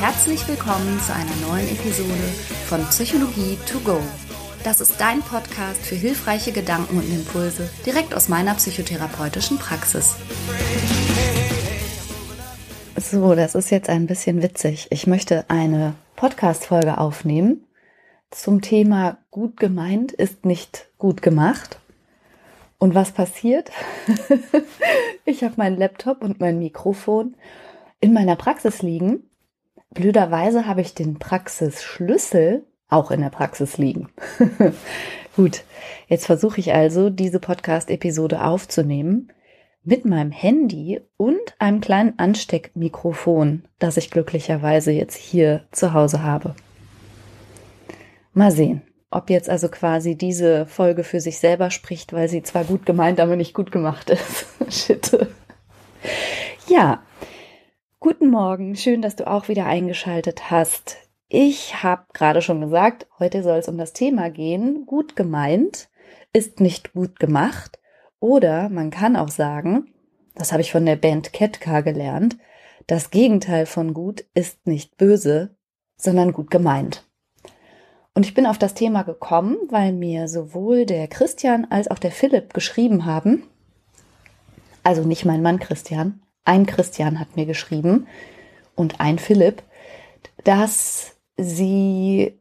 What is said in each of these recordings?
herzlich willkommen zu einer neuen Episode von Psychologie to go. Das ist dein Podcast für hilfreiche Gedanken und Impulse direkt aus meiner psychotherapeutischen Praxis. So, das ist jetzt ein bisschen witzig. Ich möchte eine Podcast-Folge aufnehmen zum Thema gut gemeint ist nicht gut gemacht. Und was passiert? ich habe meinen Laptop und mein Mikrofon in meiner Praxis liegen. Blöderweise habe ich den Praxisschlüssel auch in der Praxis liegen. Gut, jetzt versuche ich also, diese Podcast-Episode aufzunehmen mit meinem Handy und einem kleinen Ansteckmikrofon, das ich glücklicherweise jetzt hier zu Hause habe. Mal sehen, ob jetzt also quasi diese Folge für sich selber spricht, weil sie zwar gut gemeint, aber nicht gut gemacht ist. Shit. Ja, guten Morgen. Schön, dass du auch wieder eingeschaltet hast. Ich habe gerade schon gesagt, heute soll es um das Thema gehen. Gut gemeint ist nicht gut gemacht. Oder man kann auch sagen, das habe ich von der Band Ketka gelernt, das Gegenteil von gut ist nicht böse, sondern gut gemeint. Und ich bin auf das Thema gekommen, weil mir sowohl der Christian als auch der Philipp geschrieben haben, also nicht mein Mann Christian, ein Christian hat mir geschrieben und ein Philipp, dass sie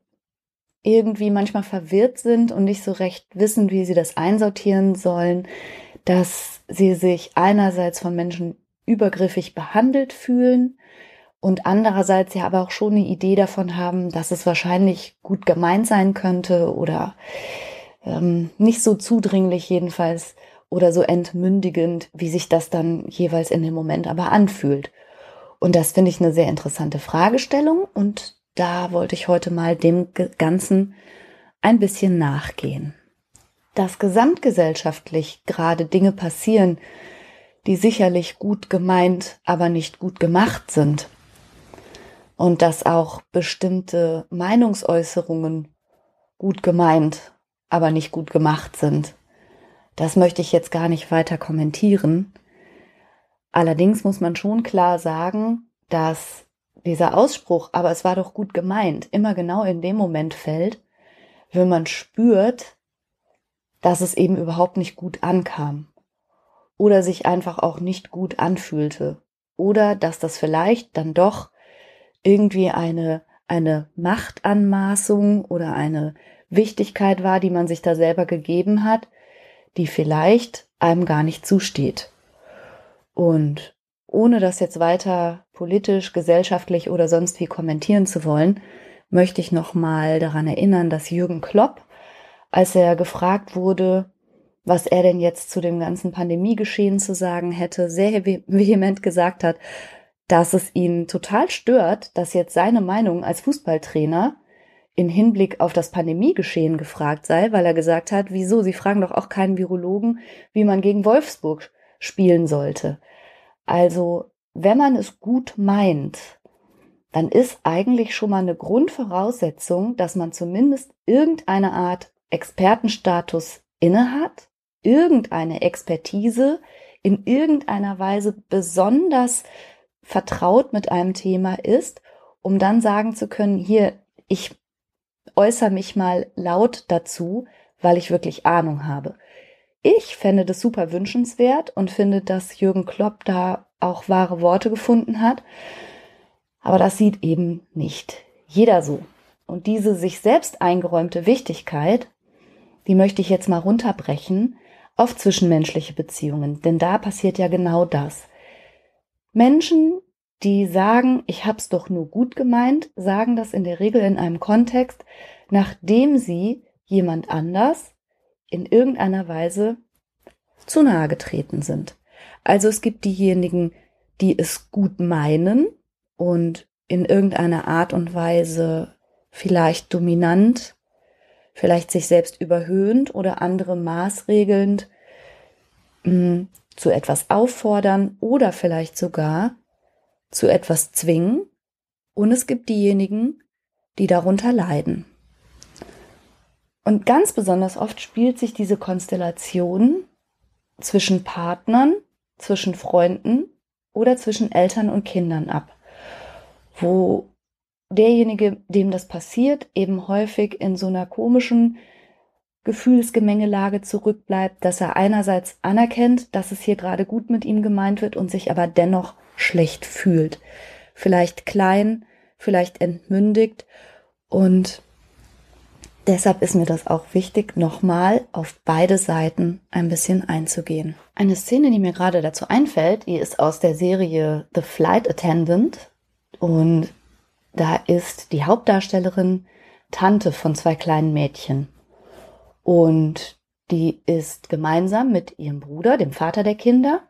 irgendwie manchmal verwirrt sind und nicht so recht wissen, wie sie das einsortieren sollen, dass sie sich einerseits von Menschen übergriffig behandelt fühlen und andererseits ja aber auch schon eine Idee davon haben, dass es wahrscheinlich gut gemeint sein könnte oder ähm, nicht so zudringlich jedenfalls oder so entmündigend, wie sich das dann jeweils in dem Moment aber anfühlt. Und das finde ich eine sehr interessante Fragestellung und da wollte ich heute mal dem Ganzen ein bisschen nachgehen. Dass gesamtgesellschaftlich gerade Dinge passieren, die sicherlich gut gemeint, aber nicht gut gemacht sind, und dass auch bestimmte Meinungsäußerungen gut gemeint, aber nicht gut gemacht sind. Das möchte ich jetzt gar nicht weiter kommentieren. Allerdings muss man schon klar sagen, dass dieser Ausspruch, aber es war doch gut gemeint, immer genau in dem Moment fällt, wenn man spürt, dass es eben überhaupt nicht gut ankam oder sich einfach auch nicht gut anfühlte oder dass das vielleicht dann doch irgendwie eine, eine Machtanmaßung oder eine Wichtigkeit war, die man sich da selber gegeben hat, die vielleicht einem gar nicht zusteht. Und ohne das jetzt weiter politisch, gesellschaftlich oder sonst wie kommentieren zu wollen, möchte ich nochmal daran erinnern, dass Jürgen Klopp, als er gefragt wurde, was er denn jetzt zu dem ganzen Pandemiegeschehen zu sagen hätte, sehr vehement gesagt hat, dass es ihn total stört, dass jetzt seine Meinung als Fußballtrainer in Hinblick auf das Pandemiegeschehen gefragt sei, weil er gesagt hat, wieso, Sie fragen doch auch keinen Virologen, wie man gegen Wolfsburg spielen sollte. Also, wenn man es gut meint, dann ist eigentlich schon mal eine Grundvoraussetzung, dass man zumindest irgendeine Art Expertenstatus innehat, irgendeine Expertise in irgendeiner Weise besonders vertraut mit einem Thema ist, um dann sagen zu können, hier, ich äußere mich mal laut dazu, weil ich wirklich Ahnung habe. Ich fände das super wünschenswert und finde, dass Jürgen Klopp da auch wahre Worte gefunden hat. Aber das sieht eben nicht jeder so. Und diese sich selbst eingeräumte Wichtigkeit, die möchte ich jetzt mal runterbrechen auf zwischenmenschliche Beziehungen. Denn da passiert ja genau das. Menschen, die sagen, ich hab's doch nur gut gemeint, sagen das in der Regel in einem Kontext, nachdem sie jemand anders in irgendeiner Weise zu nahe getreten sind. Also es gibt diejenigen, die es gut meinen und in irgendeiner Art und Weise vielleicht dominant, vielleicht sich selbst überhöhend oder andere maßregelnd mh, hm, zu etwas auffordern oder vielleicht sogar zu etwas zwingen. Und es gibt diejenigen, die darunter leiden. Und ganz besonders oft spielt sich diese Konstellation zwischen Partnern, zwischen Freunden oder zwischen Eltern und Kindern ab, wo derjenige, dem das passiert, eben häufig in so einer komischen Gefühlsgemengelage zurückbleibt, dass er einerseits anerkennt, dass es hier gerade gut mit ihm gemeint wird und sich aber dennoch schlecht fühlt. Vielleicht klein, vielleicht entmündigt und deshalb ist mir das auch wichtig, nochmal auf beide Seiten ein bisschen einzugehen. Eine Szene, die mir gerade dazu einfällt, die ist aus der Serie The Flight Attendant und da ist die Hauptdarstellerin Tante von zwei kleinen Mädchen. Und die ist gemeinsam mit ihrem Bruder, dem Vater der Kinder,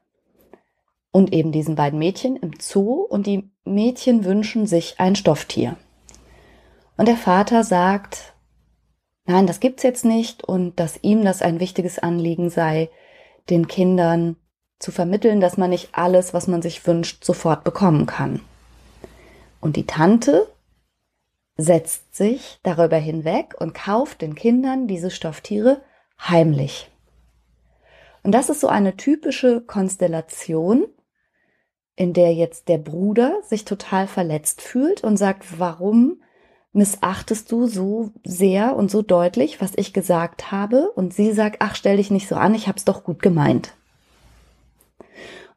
und eben diesen beiden Mädchen im Zoo und die Mädchen wünschen sich ein Stofftier. Und der Vater sagt, nein, das gibt's jetzt nicht und dass ihm das ein wichtiges Anliegen sei, den Kindern zu vermitteln, dass man nicht alles, was man sich wünscht, sofort bekommen kann. Und die Tante setzt sich darüber hinweg und kauft den Kindern diese Stofftiere heimlich. Und das ist so eine typische Konstellation, in der jetzt der Bruder sich total verletzt fühlt und sagt, warum missachtest du so sehr und so deutlich, was ich gesagt habe? Und sie sagt, ach, stell dich nicht so an, ich hab's doch gut gemeint.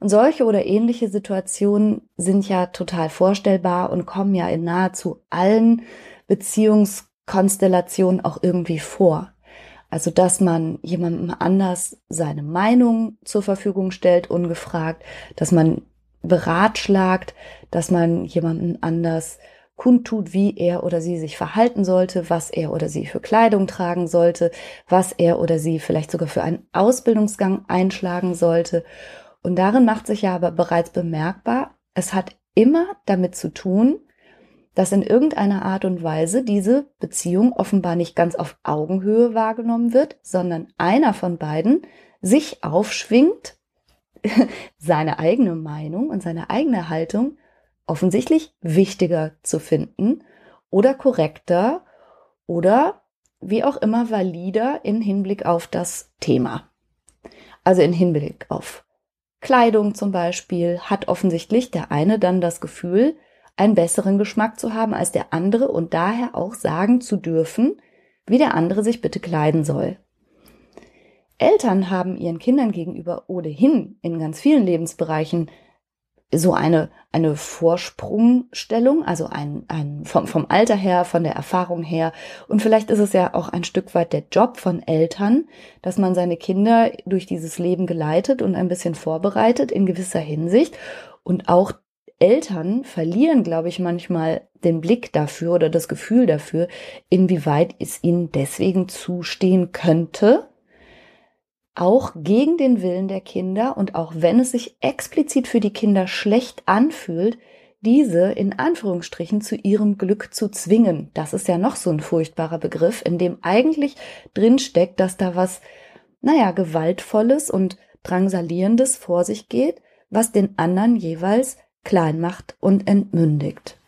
Und solche oder ähnliche Situationen sind ja total vorstellbar und kommen ja in nahezu allen Beziehungskonstellationen auch irgendwie vor. Also, dass man jemandem anders seine Meinung zur Verfügung stellt, ungefragt, dass man beratschlagt, dass man jemanden anders kundtut, wie er oder sie sich verhalten sollte, was er oder sie für Kleidung tragen sollte, was er oder sie vielleicht sogar für einen Ausbildungsgang einschlagen sollte. Und darin macht sich ja aber bereits bemerkbar, es hat immer damit zu tun, dass in irgendeiner Art und Weise diese Beziehung offenbar nicht ganz auf Augenhöhe wahrgenommen wird, sondern einer von beiden sich aufschwingt, seine eigene Meinung und seine eigene Haltung offensichtlich wichtiger zu finden oder korrekter oder wie auch immer valider in Hinblick auf das Thema. Also in Hinblick auf Kleidung zum Beispiel hat offensichtlich der eine dann das Gefühl, einen besseren Geschmack zu haben als der andere und daher auch sagen zu dürfen, wie der andere sich bitte kleiden soll. Eltern haben ihren Kindern gegenüber ohnehin in ganz vielen Lebensbereichen so eine, eine Vorsprungstellung, also ein, ein vom, vom Alter her, von der Erfahrung her. Und vielleicht ist es ja auch ein Stück weit der Job von Eltern, dass man seine Kinder durch dieses Leben geleitet und ein bisschen vorbereitet in gewisser Hinsicht. Und auch Eltern verlieren, glaube ich, manchmal den Blick dafür oder das Gefühl dafür, inwieweit es ihnen deswegen zustehen könnte, auch gegen den Willen der Kinder und auch wenn es sich explizit für die Kinder schlecht anfühlt, diese in Anführungsstrichen zu ihrem Glück zu zwingen. Das ist ja noch so ein furchtbarer Begriff, in dem eigentlich drinsteckt, dass da was, naja, gewaltvolles und drangsalierendes vor sich geht, was den anderen jeweils klein macht und entmündigt.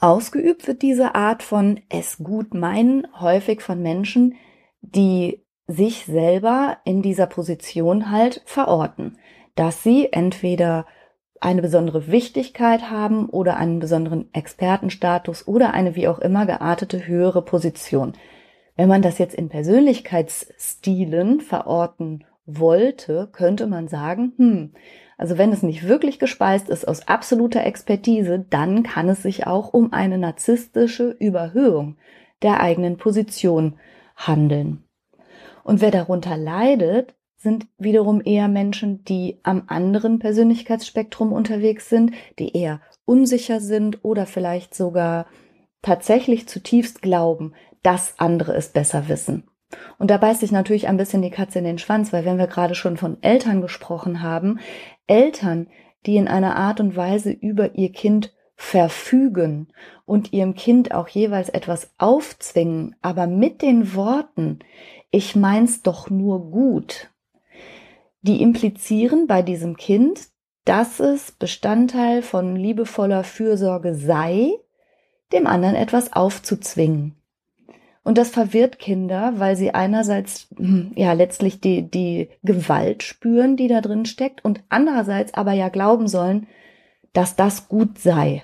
Ausgeübt wird diese Art von es gut meinen häufig von Menschen, die sich selber in dieser Position halt verorten, dass sie entweder eine besondere Wichtigkeit haben oder einen besonderen Expertenstatus oder eine wie auch immer geartete höhere Position. Wenn man das jetzt in Persönlichkeitsstilen verorten wollte, könnte man sagen, hm, also wenn es nicht wirklich gespeist ist aus absoluter Expertise, dann kann es sich auch um eine narzisstische Überhöhung der eigenen Position handeln. Und wer darunter leidet, sind wiederum eher Menschen, die am anderen Persönlichkeitsspektrum unterwegs sind, die eher unsicher sind oder vielleicht sogar tatsächlich zutiefst glauben, dass andere es besser wissen. Und da beißt sich natürlich ein bisschen die Katze in den Schwanz, weil wenn wir gerade schon von Eltern gesprochen haben, Eltern, die in einer Art und Weise über ihr Kind verfügen und ihrem Kind auch jeweils etwas aufzwingen, aber mit den Worten, ich mein's doch nur gut. Die implizieren bei diesem Kind, dass es Bestandteil von liebevoller Fürsorge sei, dem anderen etwas aufzuzwingen. Und das verwirrt Kinder, weil sie einerseits hm, ja letztlich die, die Gewalt spüren, die da drin steckt, und andererseits aber ja glauben sollen, dass das gut sei.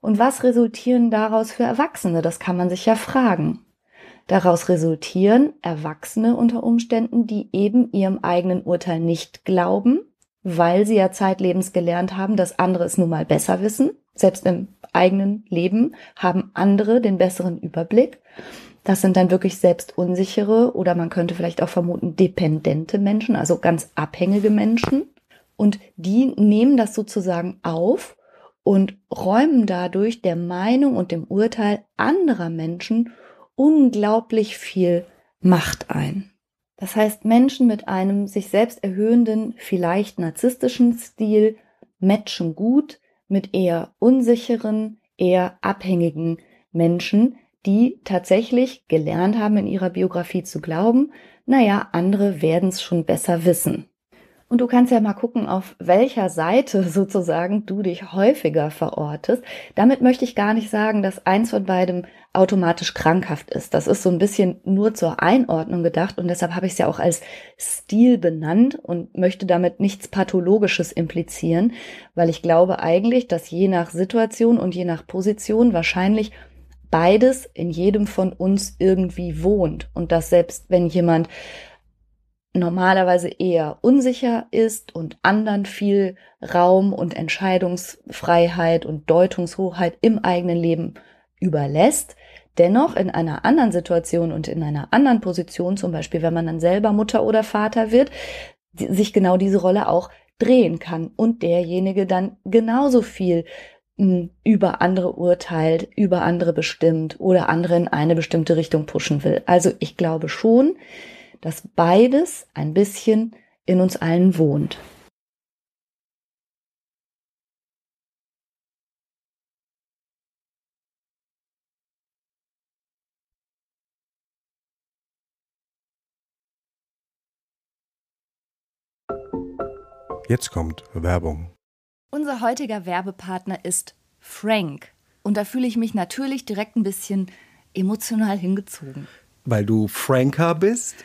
Und was resultieren daraus für Erwachsene? Das kann man sich ja fragen. Daraus resultieren Erwachsene unter Umständen, die eben ihrem eigenen Urteil nicht glauben, weil sie ja zeitlebens gelernt haben, dass andere es nun mal besser wissen. Selbst im eigenen Leben haben andere den besseren Überblick. Das sind dann wirklich selbst unsichere oder man könnte vielleicht auch vermuten dependente Menschen, also ganz abhängige Menschen. Und die nehmen das sozusagen auf und räumen dadurch der Meinung und dem Urteil anderer Menschen unglaublich viel Macht ein. Das heißt, Menschen mit einem sich selbst erhöhenden, vielleicht narzisstischen Stil matchen gut mit eher unsicheren, eher abhängigen Menschen, die tatsächlich gelernt haben, in ihrer Biografie zu glauben, naja, andere werden es schon besser wissen. Und du kannst ja mal gucken, auf welcher Seite sozusagen du dich häufiger verortest. Damit möchte ich gar nicht sagen, dass eins von beidem automatisch krankhaft ist. Das ist so ein bisschen nur zur Einordnung gedacht und deshalb habe ich es ja auch als Stil benannt und möchte damit nichts Pathologisches implizieren, weil ich glaube eigentlich, dass je nach Situation und je nach Position wahrscheinlich beides in jedem von uns irgendwie wohnt und dass selbst wenn jemand normalerweise eher unsicher ist und anderen viel Raum und Entscheidungsfreiheit und Deutungshoheit im eigenen Leben überlässt, dennoch in einer anderen Situation und in einer anderen Position, zum Beispiel wenn man dann selber Mutter oder Vater wird, sich genau diese Rolle auch drehen kann und derjenige dann genauso viel hm, über andere urteilt, über andere bestimmt oder andere in eine bestimmte Richtung pushen will. Also ich glaube schon, dass beides ein bisschen in uns allen wohnt. Jetzt kommt Werbung. Unser heutiger Werbepartner ist Frank. Und da fühle ich mich natürlich direkt ein bisschen emotional hingezogen. Weil du Franker bist?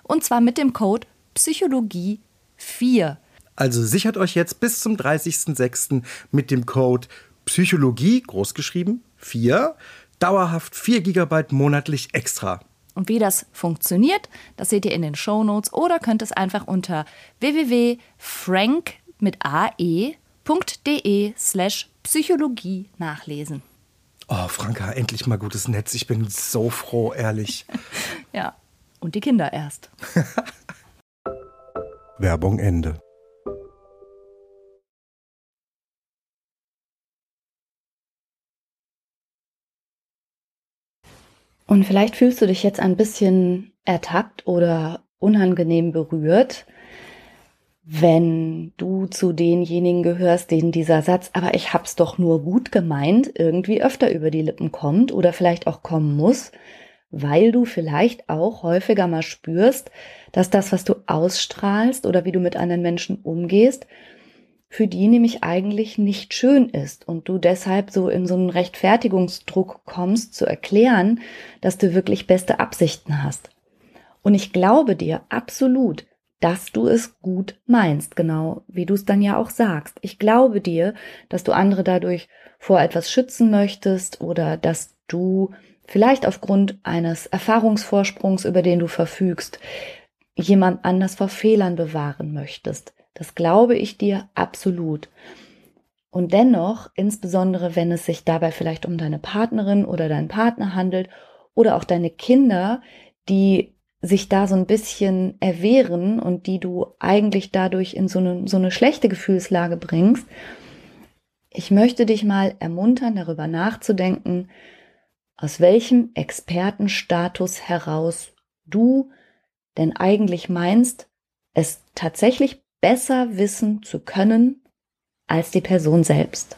Und zwar mit dem Code Psychologie 4. Also sichert euch jetzt bis zum 30.06. mit dem Code Psychologie, großgeschrieben, 4, dauerhaft 4 GB monatlich extra. Und wie das funktioniert, das seht ihr in den Show Notes oder könnt es einfach unter www.frank mit ae.de slash Psychologie nachlesen. Oh, Franka, endlich mal gutes Netz. Ich bin so froh, ehrlich. ja, und die Kinder erst. Werbung Ende. Und vielleicht fühlst du dich jetzt ein bisschen ertappt oder unangenehm berührt. wenn du zu denjenigen gehörst, denen dieser Satz, aber ich hab's doch nur gut gemeint, irgendwie öfter über die Lippen kommt oder vielleicht auch kommen muss, weil du vielleicht auch häufiger mal spürst, dass das, was du ausstrahlst oder wie du mit anderen Menschen umgehst, für die nämlich eigentlich nicht schön ist und du deshalb so in so einen Rechtfertigungsdruck kommst, zu erklären, dass du wirklich beste Absichten hast. Und ich glaube dir absolut, dass du es gut meinst, genau wie du es dann ja auch sagst. Ich glaube dir, dass du andere dadurch vor etwas schützen möchtest oder dass du vielleicht aufgrund eines Erfahrungsvorsprungs, über den du verfügst, jemand anders vor Fehlern bewahren möchtest. Das glaube ich dir absolut. Und dennoch, insbesondere wenn es sich dabei vielleicht um deine Partnerin oder deinen Partner handelt oder auch deine Kinder, die sich da so ein bisschen erwehren und die du eigentlich dadurch in so eine, so eine schlechte Gefühlslage bringst, ich möchte dich mal ermuntern, darüber nachzudenken, aus welchem Expertenstatus heraus du denn eigentlich meinst, es tatsächlich besser wissen zu können als die Person selbst.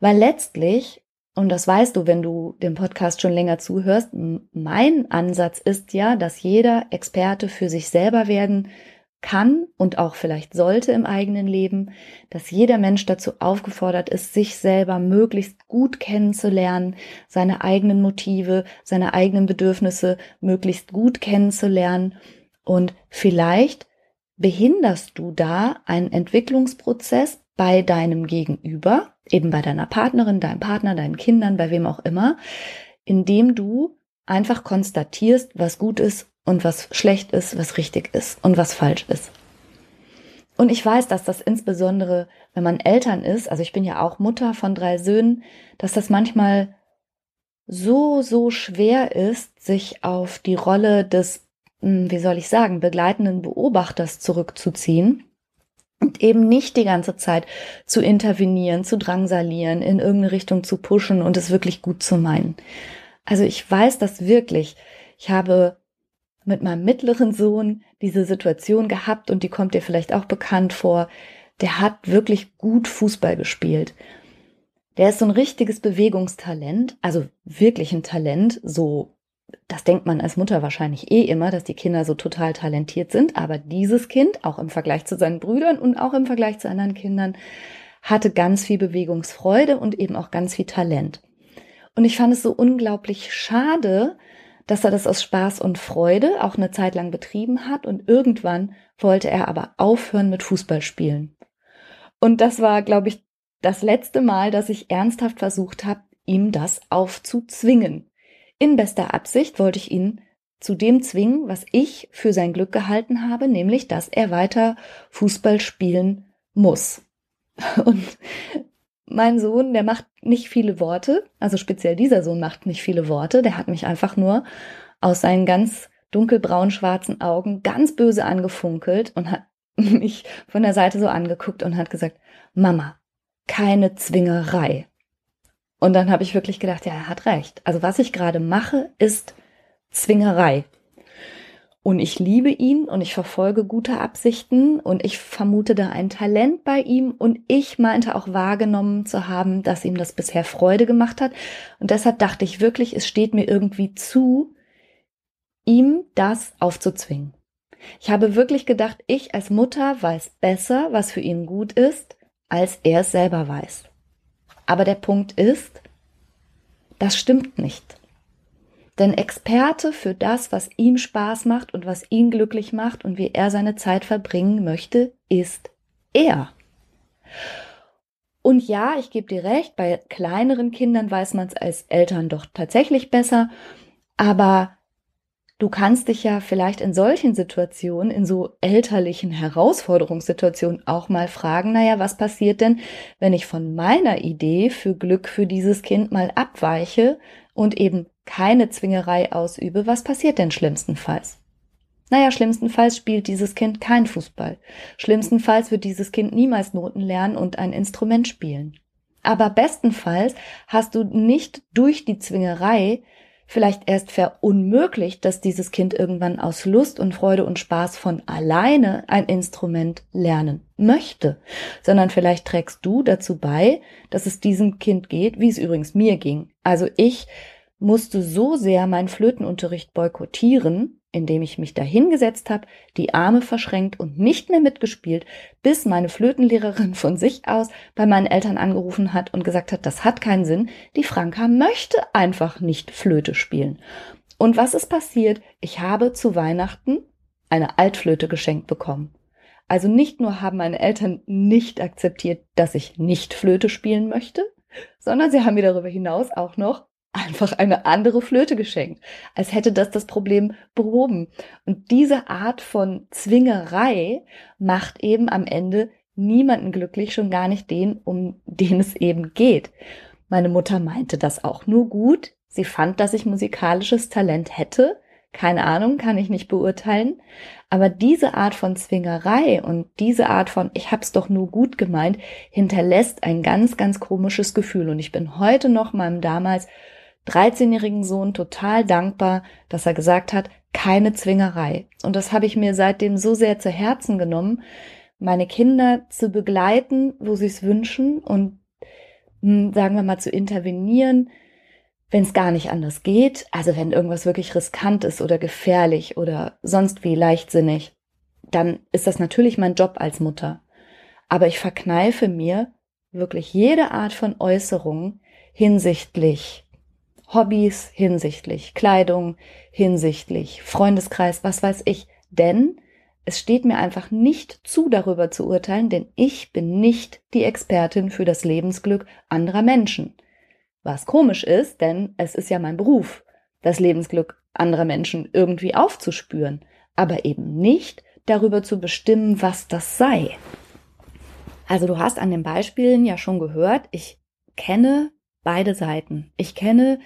Weil letztlich, und das weißt du, wenn du dem Podcast schon länger zuhörst, mein Ansatz ist ja, dass jeder Experte für sich selber werden kann und auch vielleicht sollte im eigenen Leben, dass jeder Mensch dazu aufgefordert ist, sich selber möglichst gut kennenzulernen, seine eigenen Motive, seine eigenen Bedürfnisse möglichst gut kennenzulernen. Und vielleicht behinderst du da einen Entwicklungsprozess bei deinem Gegenüber, eben bei deiner Partnerin, deinem Partner, deinen Kindern, bei wem auch immer, indem du einfach konstatierst, was gut ist und was schlecht ist, was richtig ist und was falsch ist. Und ich weiß, dass das insbesondere, wenn man Eltern ist, also ich bin ja auch Mutter von drei Söhnen, dass das manchmal so, so schwer ist, sich auf die Rolle des hm, wie soll ich sagen, begleitenden Beobachters zurückzuziehen und eben nicht die ganze Zeit zu intervenieren, zu drangsalieren, in irgendeine Richtung zu pushen und es wirklich gut zu meinen. Also ich weiß das wirklich. Ich habe mit meinem mittleren Sohn diese Situation gehabt und die kommt dir vielleicht auch bekannt vor. Der hat wirklich gut Fußball gespielt. Der ist so ein richtiges Bewegungstalent, also wirklich ein Talent, so das denkt man als Mutter wahrscheinlich eh immer, dass die Kinder so total talentiert sind, aber dieses Kind, auch im Vergleich zu seinen Brüdern und auch im Vergleich zu anderen Kindern, hatte ganz viel Bewegungsfreude und eben auch ganz viel Talent. Und ich fand es so unglaublich schade, dass er das aus Spaß und Freude auch eine Zeit lang betrieben hat und irgendwann wollte er aber aufhören mit Fußballspielen. Und das war, glaube ich, das letzte Mal, dass ich ernsthaft versucht habe, ihm das aufzuzwingen. In bester Absicht wollte ich ihn zu dem zwingen, was ich für sein Glück gehalten habe, nämlich, dass er weiter Fußball spielen muss. Und mein Sohn, der macht nicht viele Worte, also speziell dieser Sohn macht nicht viele Worte, der hat mich einfach nur aus seinen ganz dunkelbraun-schwarzen Augen ganz böse angefunkelt und hat mich von der Seite so angeguckt und hat gesagt, Mama, keine Zwingerei. Und dann habe ich wirklich gedacht, ja, er hat recht. Also was ich gerade mache, ist Zwingerei. Und ich liebe ihn und ich verfolge gute Absichten und ich vermute da ein Talent bei ihm und ich meinte auch wahrgenommen zu haben, dass ihm das bisher Freude gemacht hat. Und deshalb dachte ich wirklich, es steht mir irgendwie zu, ihm das aufzuzwingen. Ich habe wirklich gedacht, ich als Mutter weiß besser, was für ihn gut ist, als er es selber weiß. Aber der Punkt ist, das stimmt nicht. Denn Experte für das, was ihm Spaß macht und was ihn glücklich macht und wie er seine Zeit verbringen möchte, ist er. Und ja, ich gebe dir recht, bei kleineren Kindern weiß man es als Eltern doch tatsächlich besser, aber Du kannst dich ja vielleicht in solchen Situationen, in so elterlichen Herausforderungssituationen auch mal fragen, naja, was passiert denn, wenn ich von meiner Idee für Glück für dieses Kind mal abweiche und eben keine Zwingerei ausübe, was passiert denn schlimmstenfalls? Naja, schlimmstenfalls spielt dieses Kind kein Fußball. Schlimmstenfalls wird dieses Kind niemals Noten lernen und ein Instrument spielen. Aber bestenfalls hast du nicht durch die Zwingerei vielleicht erst verunmöglicht, dass dieses Kind irgendwann aus Lust und Freude und Spaß von alleine ein Instrument lernen möchte, sondern vielleicht trägst du dazu bei, dass es diesem Kind geht, wie es übrigens mir ging. Also ich musste so sehr meinen Flötenunterricht boykottieren, indem ich mich dahingesetzt habe, die Arme verschränkt und nicht mehr mitgespielt, bis meine Flötenlehrerin von sich aus bei meinen Eltern angerufen hat und gesagt hat, das hat keinen Sinn, die Franka möchte einfach nicht Flöte spielen. Und was ist passiert? Ich habe zu Weihnachten eine Altflöte geschenkt bekommen. Also nicht nur haben meine Eltern nicht akzeptiert, dass ich nicht Flöte spielen möchte, sondern sie haben mir darüber hinaus auch noch einfach eine andere Flöte geschenkt, als hätte das das Problem behoben. Und diese Art von Zwingerei macht eben am Ende niemanden glücklich, schon gar nicht den, um den es eben geht. Meine Mutter meinte das auch nur gut. Sie fand, dass ich musikalisches Talent hätte. Keine Ahnung, kann ich nicht beurteilen. Aber diese Art von Zwingerei und diese Art von ich hab's doch nur gut gemeint hinterlässt ein ganz, ganz komisches Gefühl. Und ich bin heute noch meinem damals 13-jährigen Sohn total dankbar, dass er gesagt hat, keine Zwingerei. Und das habe ich mir seitdem so sehr zu Herzen genommen, meine Kinder zu begleiten, wo sie es wünschen und hm, sagen wir mal zu intervenieren, wenn es gar nicht anders geht, also wenn irgendwas wirklich riskant ist oder gefährlich oder sonst wie leichtsinnig, dann ist das natürlich mein Job als Mutter. Aber ich verkneife mir wirklich jede Art von Äußerung hinsichtlich Hobbys hinsichtlich Kleidung, hinsichtlich Freundeskreis, was weiß ich. Denn es steht mir einfach nicht zu, darüber zu urteilen, denn ich bin nicht die Expertin für das Lebensglück anderer Menschen. Was komisch ist, denn es ist ja mein Beruf, das Lebensglück anderer Menschen irgendwie aufzuspüren, aber eben nicht darüber zu bestimmen, was das sei. Also du hast an den Beispielen ja schon gehört, ich kenne beide Seiten. Ich kenne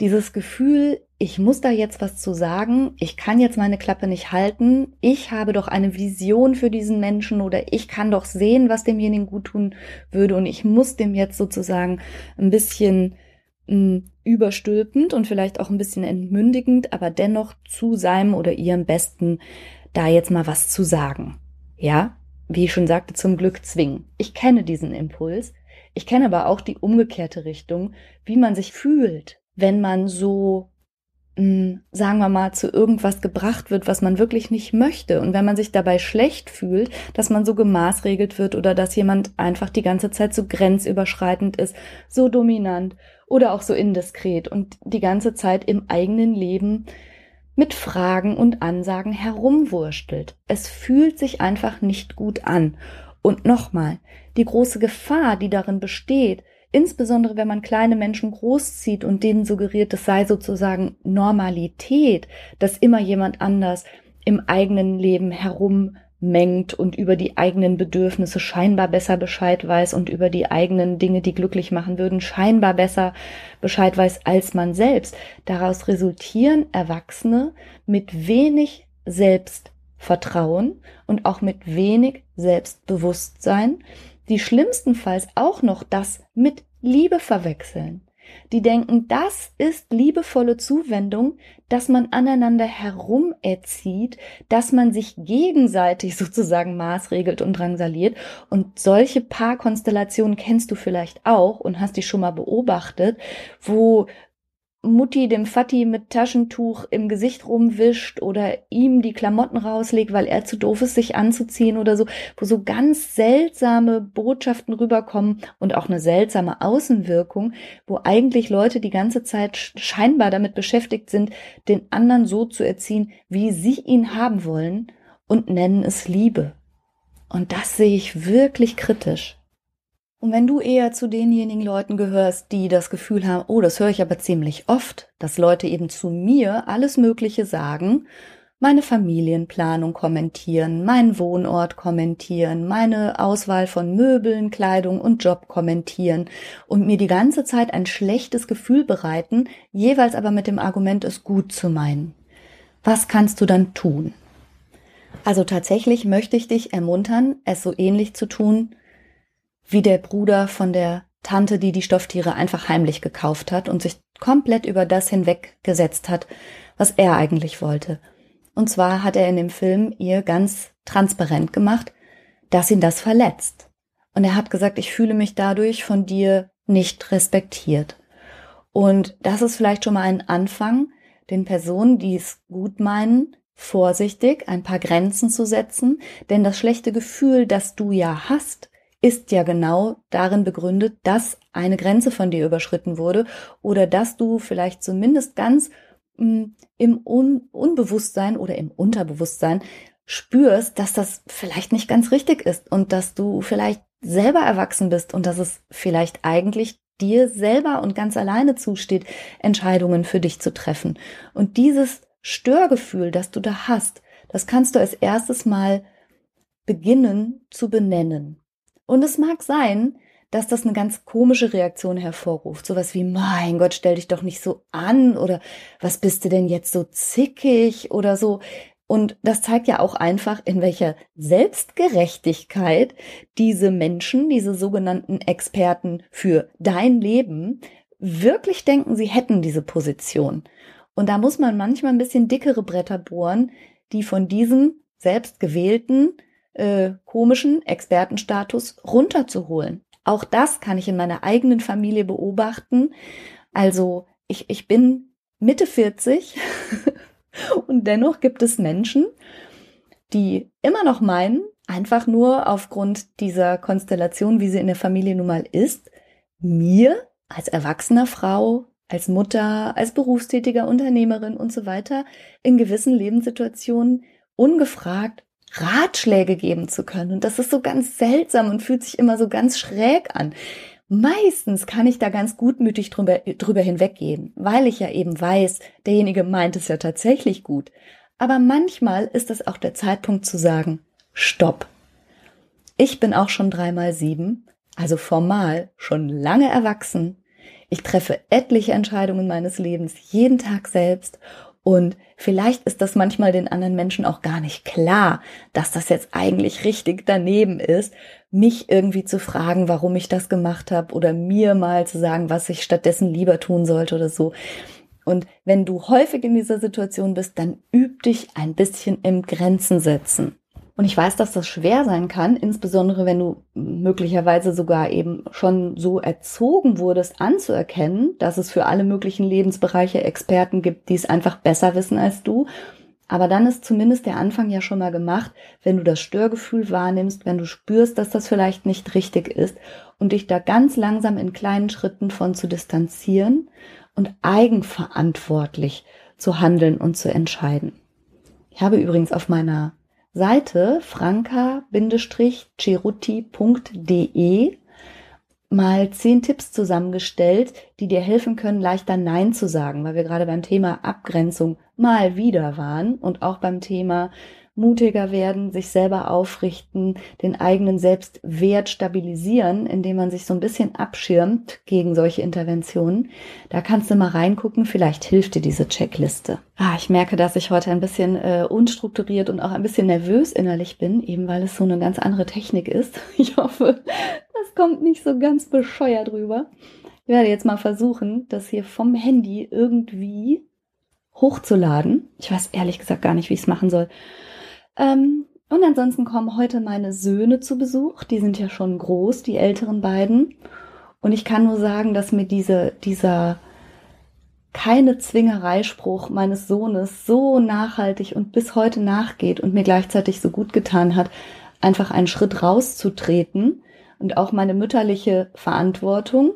dieses Gefühl, ich muss da jetzt was zu sagen, ich kann jetzt meine Klappe nicht halten, ich habe doch eine Vision für diesen Menschen oder ich kann doch sehen, was demjenigen gut tun würde und ich muss dem jetzt sozusagen ein bisschen mh, hm, überstülpend und vielleicht auch ein bisschen entmündigend, aber dennoch zu seinem oder ihrem Besten da jetzt mal was zu sagen. Ja, wie ich schon sagte, zum Glück zwingen. Ich kenne diesen Impuls. Ich kenne aber auch die umgekehrte Richtung, wie man sich fühlt, wenn man so, hm, sagen wir mal, zu irgendwas gebracht wird, was man wirklich nicht möchte. Und wenn man sich dabei schlecht fühlt, dass man so gemaßregelt wird oder dass jemand einfach die ganze Zeit so grenzüberschreitend ist, so dominant oder auch so indiskret und die ganze Zeit im eigenen Leben mit Fragen und Ansagen herumwurstelt. Es fühlt sich einfach nicht gut an. Und nochmal, die große Gefahr, die darin besteht, insbesondere wenn man kleine Menschen großzieht und denen suggeriert, es sei sozusagen Normalität, dass immer jemand anders im eigenen Leben herummengt und über die eigenen Bedürfnisse scheinbar besser Bescheid weiß und über die eigenen Dinge, die glücklich machen würden, scheinbar besser Bescheid weiß als man selbst. Daraus resultieren Erwachsene mit wenig Selbst Vertrauen und auch mit wenig Selbstbewusstsein, die schlimmstenfalls auch noch das mit Liebe verwechseln. Die denken, das ist liebevolle Zuwendung, dass man aneinander herum erzieht, dass man sich gegenseitig sozusagen maßregelt und drangsaliert. Und solche Paarkonstellationen kennst du vielleicht auch und hast die schon mal beobachtet, wo Mutti dem Vati mit Taschentuch im Gesicht rumwischt oder ihm die Klamotten rauslegt, weil er zu doof ist, sich anzuziehen oder so, wo so ganz seltsame Botschaften rüberkommen und auch eine seltsame Außenwirkung, wo eigentlich Leute die ganze Zeit scheinbar damit beschäftigt sind, den anderen so zu erziehen, wie sie ihn haben wollen und nennen es Liebe. Und das sehe ich wirklich kritisch. Und wenn du eher zu denjenigen Leuten gehörst, die das Gefühl haben, oh, das höre ich aber ziemlich oft, dass Leute eben zu mir alles Mögliche sagen, meine Familienplanung kommentieren, meinen Wohnort kommentieren, meine Auswahl von Möbeln, Kleidung und Job kommentieren und mir die ganze Zeit ein schlechtes Gefühl bereiten, jeweils aber mit dem Argument, es gut zu meinen. Was kannst du dann tun? Also tatsächlich möchte ich dich ermuntern, es so ähnlich zu tun, wie der Bruder von der Tante, die die Stofftiere einfach heimlich gekauft hat und sich komplett über das hinweggesetzt hat, was er eigentlich wollte. Und zwar hat er in dem Film ihr ganz transparent gemacht, dass ihn das verletzt. Und er hat gesagt, ich fühle mich dadurch von dir nicht respektiert. Und das ist vielleicht schon mal ein Anfang, den Personen, die es gut meinen, vorsichtig ein paar Grenzen zu setzen, denn das schlechte Gefühl, das du ja hast, ist ja genau darin begründet, dass eine Grenze von dir überschritten wurde oder dass du vielleicht zumindest ganz mh, hm, im Un Unbewusstsein oder im Unterbewusstsein spürst, dass das vielleicht nicht ganz richtig ist und dass du vielleicht selber erwachsen bist und dass es vielleicht eigentlich dir selber und ganz alleine zusteht, Entscheidungen für dich zu treffen. Und dieses Störgefühl, das du da hast, das kannst du als erstes mal beginnen zu benennen. Und es mag sein, dass das eine ganz komische Reaktion hervorruft. Sowas wie, mein Gott, stell dich doch nicht so an oder was bist du denn jetzt so zickig oder so. Und das zeigt ja auch einfach, in welcher Selbstgerechtigkeit diese Menschen, diese sogenannten Experten für dein Leben, wirklich denken, sie hätten diese Position. Und da muss man manchmal ein bisschen dickere Bretter bohren, die von diesem selbstgewählten, äh, komischen Expertenstatus runterzuholen. Auch das kann ich in meiner eigenen Familie beobachten. Also ich, ich bin Mitte 40 Und dennoch gibt es Menschen, die immer noch meinen, einfach nur aufgrund dieser Konstellation, wie sie in der Familie nun mal ist, mir als erwachsener Frau, als Mutter, als berufstätiger Unternehmerin und so weiter in gewissen Lebenssituationen ungefragt Ratschläge geben zu können. Und das ist so ganz seltsam und fühlt sich immer so ganz schräg an. Meistens kann ich da ganz gutmütig drüber, drüber hinweggehen, weil ich ja eben weiß, derjenige meint es ja tatsächlich gut. Aber manchmal ist es auch der Zeitpunkt zu sagen, stopp. Ich bin auch schon dreimal sieben, also formal schon lange erwachsen. Ich treffe etliche Entscheidungen meines Lebens jeden Tag selbst und vielleicht ist das manchmal den anderen Menschen auch gar nicht klar, dass das jetzt eigentlich richtig daneben ist, mich irgendwie zu fragen, warum ich das gemacht habe oder mir mal zu sagen, was ich stattdessen lieber tun sollte oder so. Und wenn du häufig in dieser Situation bist, dann üb dich ein bisschen im Grenzen setzen. Und ich weiß, dass das schwer sein kann, insbesondere wenn du möglicherweise sogar eben schon so erzogen wurdest, anzuerkennen, dass es für alle möglichen Lebensbereiche Experten gibt, die es einfach besser wissen als du. Aber dann ist zumindest der Anfang ja schon mal gemacht, wenn du das Störgefühl wahrnimmst, wenn du spürst, dass das vielleicht nicht richtig ist und dich da ganz langsam in kleinen Schritten von zu distanzieren und eigenverantwortlich zu handeln und zu entscheiden. Ich habe übrigens auf meiner Seite franka-ceruti.de mal zehn Tipps zusammengestellt, die dir helfen können, leichter Nein zu sagen, weil wir gerade beim Thema Abgrenzung mal wieder waren und auch beim Thema mutiger werden, sich selber aufrichten, den eigenen Selbstwert stabilisieren, indem man sich so ein bisschen abschirmt gegen solche Interventionen. Da kannst du mal reingucken, vielleicht hilft dir diese Checkliste. Ah, ich merke, dass ich heute ein bisschen äh, unstrukturiert und auch ein bisschen nervös innerlich bin, eben weil es so eine ganz andere Technik ist. Ich hoffe, das kommt nicht so ganz bescheuert rüber. Ich werde jetzt mal versuchen, das hier vom Handy irgendwie hochzuladen. Ich weiß ehrlich gesagt gar nicht, wie ich es machen soll. Ähm, und ansonsten kommen heute meine Söhne zu Besuch. Die sind ja schon groß, die älteren beiden. Und ich kann nur sagen, dass mir diese, dieser keine Zwingereispruch meines Sohnes so nachhaltig und bis heute nachgeht und mir gleichzeitig so gut getan hat, einfach einen Schritt rauszutreten und auch meine mütterliche Verantwortung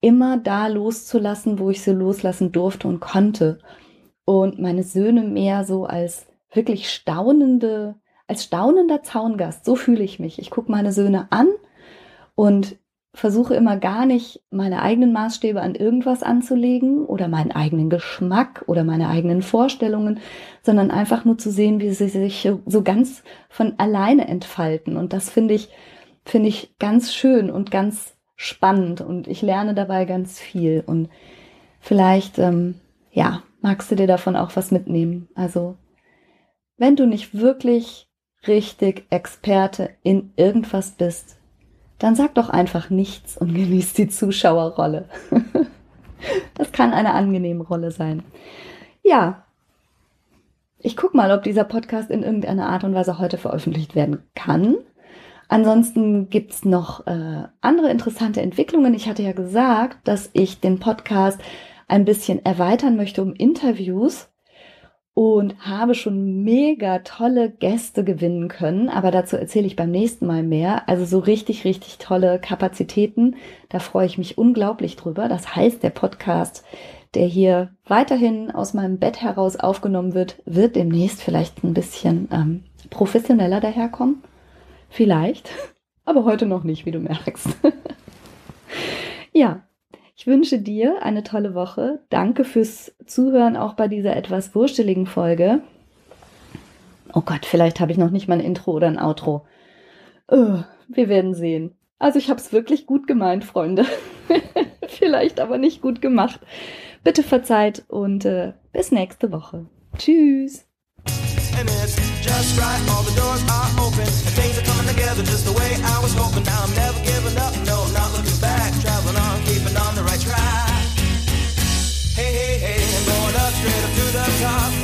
immer da loszulassen, wo ich sie loslassen durfte und konnte. Und meine Söhne mehr so als wirklich staunende, als staunender Zaungast. So fühle ich mich. Ich gucke meine Söhne an und versuche immer gar nicht meine eigenen Maßstäbe an irgendwas anzulegen oder meinen eigenen Geschmack oder meine eigenen Vorstellungen, sondern einfach nur zu sehen, wie sie sich so ganz von alleine entfalten. Und das finde ich, finde ich ganz schön und ganz spannend und ich lerne dabei ganz viel. Und vielleicht, ähm, ja, magst du dir davon auch was mitnehmen. Also wenn du nicht wirklich richtig Experte in irgendwas bist, dann sag doch einfach nichts und genieß die Zuschauerrolle. das kann eine angenehme Rolle sein. Ja, ich gucke mal, ob dieser Podcast in irgendeiner Art und Weise heute veröffentlicht werden kann. Ansonsten gibt's noch äh, andere interessante Entwicklungen. Ich hatte ja gesagt, dass ich den Podcast ein bisschen erweitern möchte um Interviews und habe schon mega tolle Gäste gewinnen können, aber dazu erzähle ich beim nächsten Mal mehr. Also so richtig, richtig tolle Kapazitäten. Da freue ich mich unglaublich drüber. Das heißt, der Podcast, der hier weiterhin aus meinem Bett heraus aufgenommen wird, wird demnächst vielleicht ein bisschen ähm, professioneller daherkommen. Vielleicht, aber heute noch nicht, wie du merkst. ja, ich wünsche dir eine tolle Woche. Danke fürs Zuhören auch bei dieser etwas wursteligen Folge. Oh Gott, vielleicht habe ich noch nicht mal ein Intro oder ein Outro. Oh, wir werden sehen. Also ich habe es wirklich gut gemeint, Freunde. vielleicht aber nicht gut gemacht. Bitte verzeiht und äh, bis nächste Woche. Tschüss. and it's just right. All the doors are open and things are coming together just the way I was hoping. Now I'm never getting top